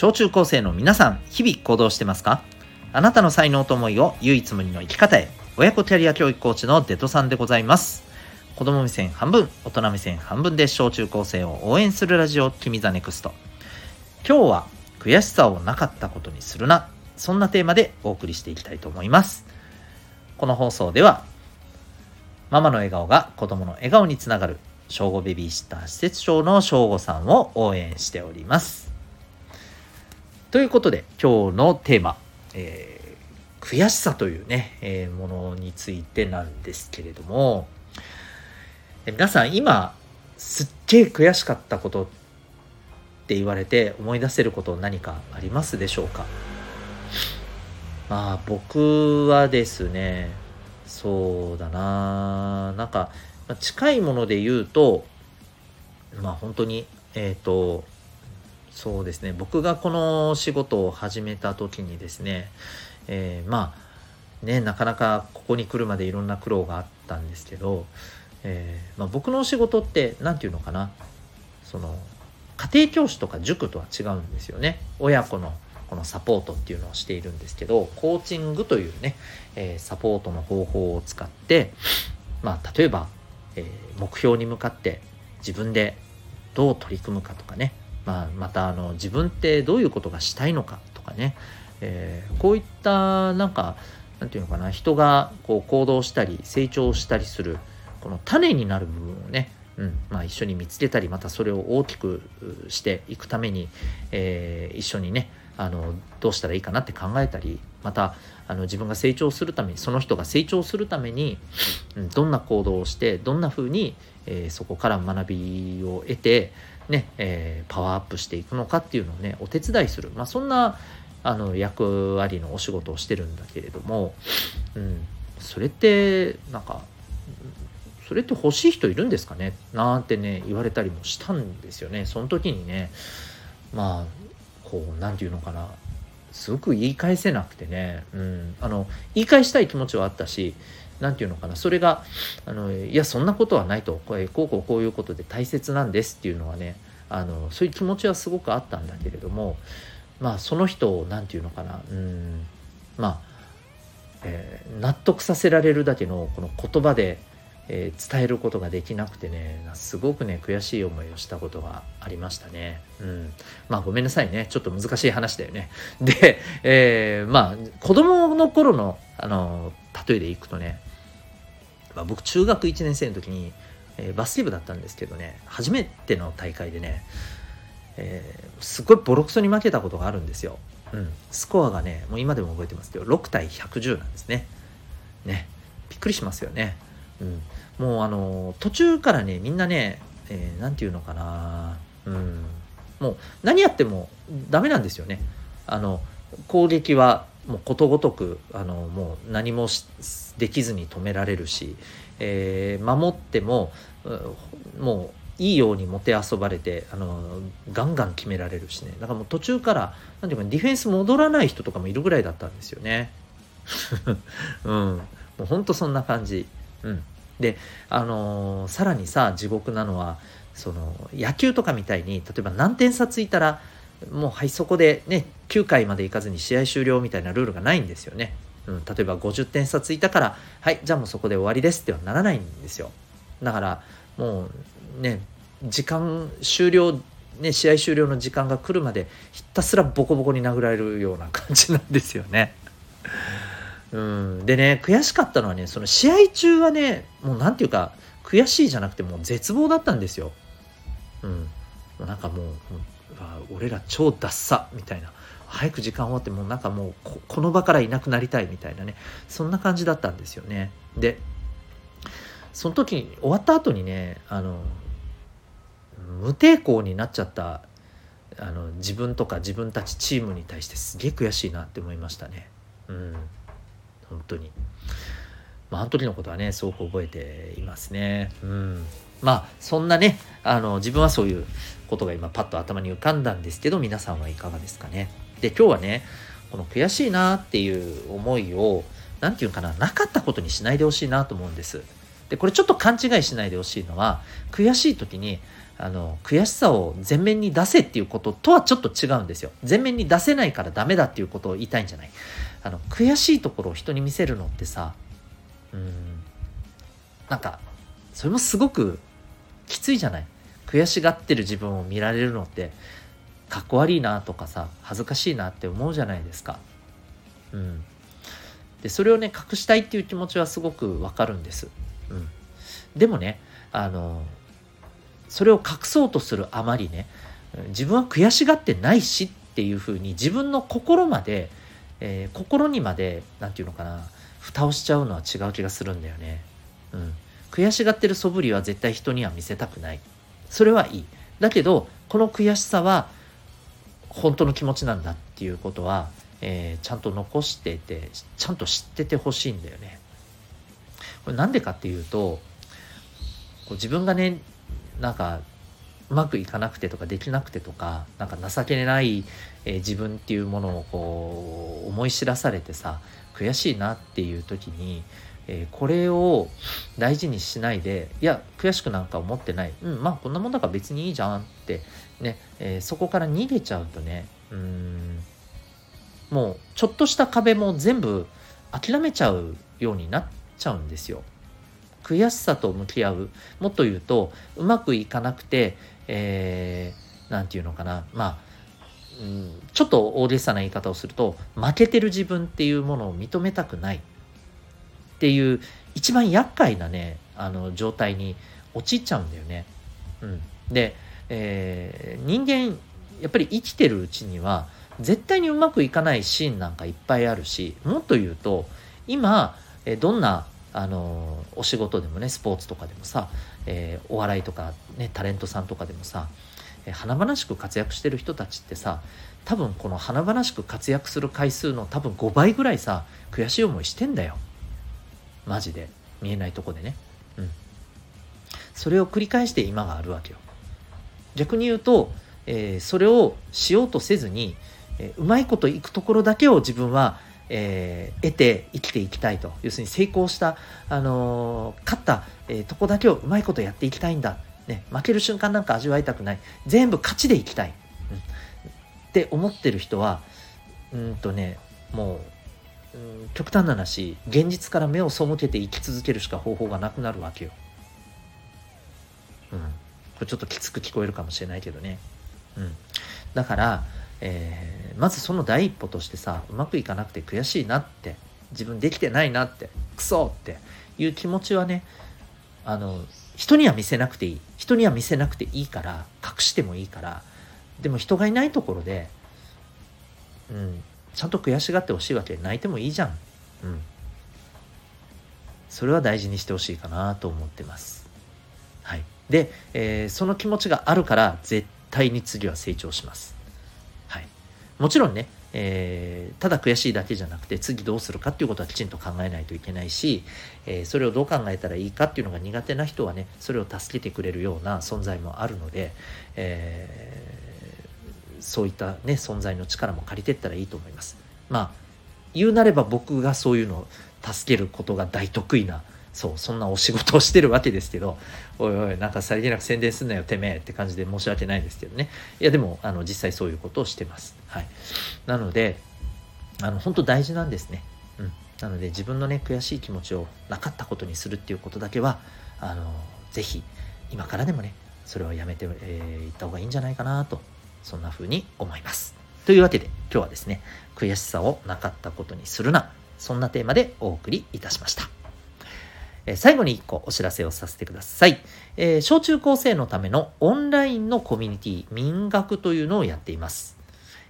小中高生の皆さん、日々行動してますか？あなたの才能と思いを唯一無二の生き方へ。親子キャリア教育コーチのデトさんでございます。子供目線半分、大人目線半分で小中高生を応援するラジオ、君 the NEXT。今日は、悔しさをなかったことにするな。そんなテーマでお送りしていきたいと思います。この放送では、ママの笑顔が子供の笑顔につながる、小5ベビーシッター施設長の小5さんを応援しております。ということで今日のテーマ、えー、悔しさというね、えー、ものについてなんですけれども皆さん今すっげえ悔しかったことって言われて思い出せること何かありますでしょうか？まあ僕はですねそうだな。なんか近いもので言うとまあ本当にえっ、ー、とそうですね。僕がこの仕事を始めた時にですね、えー、まあねなかなかここに来るまでいろんな苦労があったんですけど、えー、まあ、僕の仕事って何て言うのかな。その家庭教師とか塾とは違うんですよね。親子のこのサポートっていうのをしているんですけどコーチングというね、えー、サポートの方法を使ってまあ例えば、え目標に向かって自分でどう取り組むかとかね。まあ、またあの自分ってどういうことがしたいのかとかね、えー、こういったなんかなんていうのかな。人がこう行動したり成長したりするこの種になる部分をね、うん。まあ、一緒に見つけたりまたそれを大きくしていくために、えー、一緒にねあのどうしたらいいかなって考えたりまたあの自分が成長するためにその人が成長するために、うん、どんな行動をしてどんなふうに、えー、そこから学びを得てね、えー、パワーアップしていくのかっていうのをねお手伝いする、まあ、そんなあの役割のお仕事をしてるんだけれども、うん、それってなんかそれって欲しい人いるんですかね？なんてね言われたりもしたんですよね。その時にねまあこう何て言うのかな。すごく言い返せなくてね、うん、あの言い返したい気持ちはあったし何て言うのかな。それがあのいやそんなことはないと。こうこうこうこういうことで大切なんですっていうのはねあのそういう気持ちはすごくあったんだけれどもまあその人を何て言うのかな。うん。まあ、えー、納得させられるだけのこの言葉で、えー、伝えることができなくてねすごくね悔しい思いをしたことがありましたね。うん、まあごめんなさいね。ちょっと難しい話だよね。で、えー、まあ子供の頃のあの例えでいくとねまあ、僕中学1年生の時に、えー、バスケ部だったんですけどね初めての大会でね、えー、すごいボロクソに負けたことがあるんですよ、うん、スコアがねもう今でも覚えてますけど6対110なんですね。ね。びっくりしますよね、うん、もうあの途中からねみんなね何、えー、て言うのかな。うん。もう何やってもダメなんですよね。あの攻撃はもうことごとくあのもう何もできずに止められるし、えー、守ってももういいようにもてあそばれてあのガンガン決められるしね。だからもう途中から何ていうかディフェンス戻らない人とかもいるぐらいだったんですよね。うん、もうほんとそんな感じ。うん、であのー、さらにさ地獄なのはその野球とかみたいに例えば何点差ついたらもうはいそこでね9回までいかずに試合終了みたいなルールがないんですよね。うん、例えば50点差ついたからはいじゃあもうそこで終わりですってはならないんですよ。だからもうね時間終了ね試合終了の時間が来るまでひたすらボコボコに殴られるような感じなんですよね。うん、でね悔しかったのはねその試合中はねもう何て言うか悔しいじゃなくてもう絶望だったんですよ。うん、なんかもう俺ら超ダッサみたいな。早く時間終わってもうなんかもうこの場からいなくなりたいみたいなね。そんな感じだったんですよね。でその時終わった後にねあの無抵抗になっちゃったあの自分とか自分たちチームに対してすげえ悔しいなって思いましたね。うん。本当に。まああの時のことはねすごく覚えていますね。うん。まあそんなねあの自分はそういうことが今パッと頭に浮かんだんですけど皆さんはいかがですかね。で今日はねこの悔しいなっていう思いを何て言うかななかったことにしないでほしいなと思うんです。でこれちょっと勘違いしないでほしいのは悔しい時にあの悔しさを前面に出せっていうこととはちょっと違うんですよ。前面に出せないからダメだっていうことを言いたいんじゃない。あの悔しいところを人に見せるのってさうんなんかそれもすごくきついじゃない？悔しがってる自分を見られるのってかっこ悪いなとかさ恥ずかしいなって思うじゃないですか。うん。でそれをね隠したいっていう気持ちはすごくわかるんです、うん、でもねあのそれを隠そうとするあまりね自分は悔しがってないしっていうふうに自分の心まで、えー、心にまで何て言うのかな蓋をしちゃうのは違う気がするんだよね。うん、悔しがってる素振りは絶対人には見せたくない。それはいい。だけどこの悔しさは本当の気持ちなんだっていうことは、えー、ちゃんと残しててちゃんと知っててほしいんだよね。これなんでかっていうとこう自分がねなんかうまくいかなくてとかできなくてとかなんか情けない、えー、自分っていうものをこう思い知らされてさ悔しいなっていう時に、えー、これを大事にしないでいや悔しくなんか思ってないうんまあこんなもんだから別にいいじゃんってね、えー、そこから逃げちゃうとねうんもうちょっとした壁も全部諦めちゃうようになっちゃうんですよ。悔しさと向き合うもっと言うとうまくいかなくて、えー、て言うのかな。まあ、うん、ちょっと大げさな言い方をすると負けてる自分っていうものを認めたくない。っていう一番厄介なねあの状態に陥っちゃうんだよね。うん、で、えー、人間やっぱり生きてるうちには絶対にうまくいかないシーンなんかいっぱいあるしもっと言うと今どんなあのお仕事でもねスポーツとかでもさ、えー、お笑いとか、ね、タレントさんとかでもさ、え、華々しく活躍してる人たちってさ多分この華々しく活躍する回数の多分5倍ぐらいさ悔しい思いしてんだよ。マジで。見えないとこでね。うん。それを繰り返して今があるわけよ。逆に言うと、えー、それをしようとせずに、えうまいこといくところだけを自分はえー、得て生きていきたいと。要するに成功した、あのー、勝った、えー、とこだけをうまいことやっていきたいんだ、ね、負ける瞬間なんか味わいたくない。全部勝ちでいきたい、うん、って思ってる人はうんとねもう、うん、極端な話現実から目を背けて生き続けるしか方法がなくなるわけよ。うん、これちょっときつく聞こえるかもしれないけどね。うん、だからえー、まずその第一歩としてさうまくいかなくて悔しいなって自分できてないなってクソっていう気持ちはねあの人には見せなくていい。人には見せなくていいから隠してもいいからでも人がいないところで、うん、ちゃんと悔しがってほしいわけ泣いてもいいじゃん、うん、それは大事にしてほしいかなと思ってます。はい。で、えー、その気持ちがあるから絶対に次は成長します。もちろんね、えー、ただ悔しいだけじゃなくて次どうするかっていうことはきちんと考えないといけないし、えー、それをどう考えたらいいかっていうのが苦手な人はねそれを助けてくれるような存在もあるので、えー、そういったね存在の力も借りてったらいいと思います。まあ言うなれば僕がそういうのを助けることが大得意なそうそんなお仕事をしてるわけですけどおいおいなんかさりげなく宣伝すんなよてめえって感じで申し訳ないですけどね。いやでもあの実際そういうことをしてます。はい。なのであの本当大事なんですね。うん。なので自分のね悔しい気持ちをなかったことにするっていうことだけはあのぜひ今からでもねそれはやめてい、えー、った方がいいんじゃないかなとそんな風に思います。というわけで今日はですね悔しさをなかったことにするなそんなテーマでお送りいたしました。え最後に1個お知らせをさせてください。えー、小中高生のためのオンラインのコミュニティ、民学というのをやっています。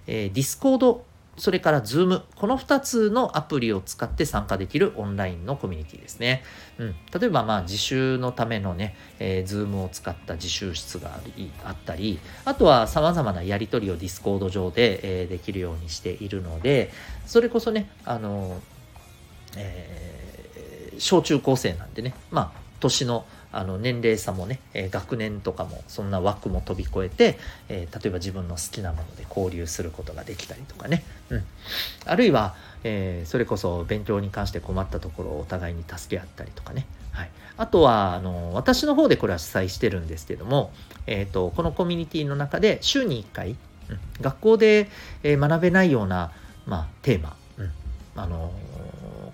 えー、Discord、それから Zoom、この2つのアプリを使って参加できるオンラインのコミュニティですね。うん、例えば、まあ、自習のためのね、えー、Zoom を使った自習室があったり、あとは様々なやり取りを Discord 上で、えー、できるようにしているので、それこそね、あの、えー小中高生なんでね、まあ、年のあの年齢差もね、えー、学年とかもそんな枠も飛び越えて、えー、例えば自分の好きなもので交流することができたりとかね、うん、あるいは、えー、それこそ勉強に関して困ったところをお互いに助け合ったりとかね、はい、あとは、あの、私の方でこれは主催してるんですけども、えっ、ー、と、このコミュニティの中で週に1回、うん、学校で、え学べないような、まあ、テーマ、うん、あの、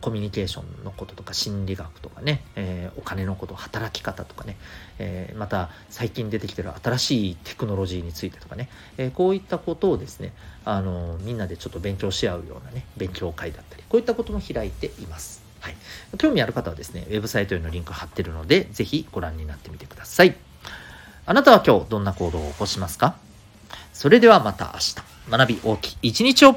コミュニケーションのこととか心理学とかね、えー、お金のこと働き方とかね、えー、また最近出てきてる新しいテクノロジーについてとかね、えー、こういったことをですねあのみんなでちょっと勉強し合うようなね勉強会だったりこういったことも開いています。はい、興味ある方はですね、ウェブサイトへのリンク貼ってるので、ぜひご覧になってみてください。あなたは今日どんな行動を起こしますか？それではまた明日、学び大きい一日を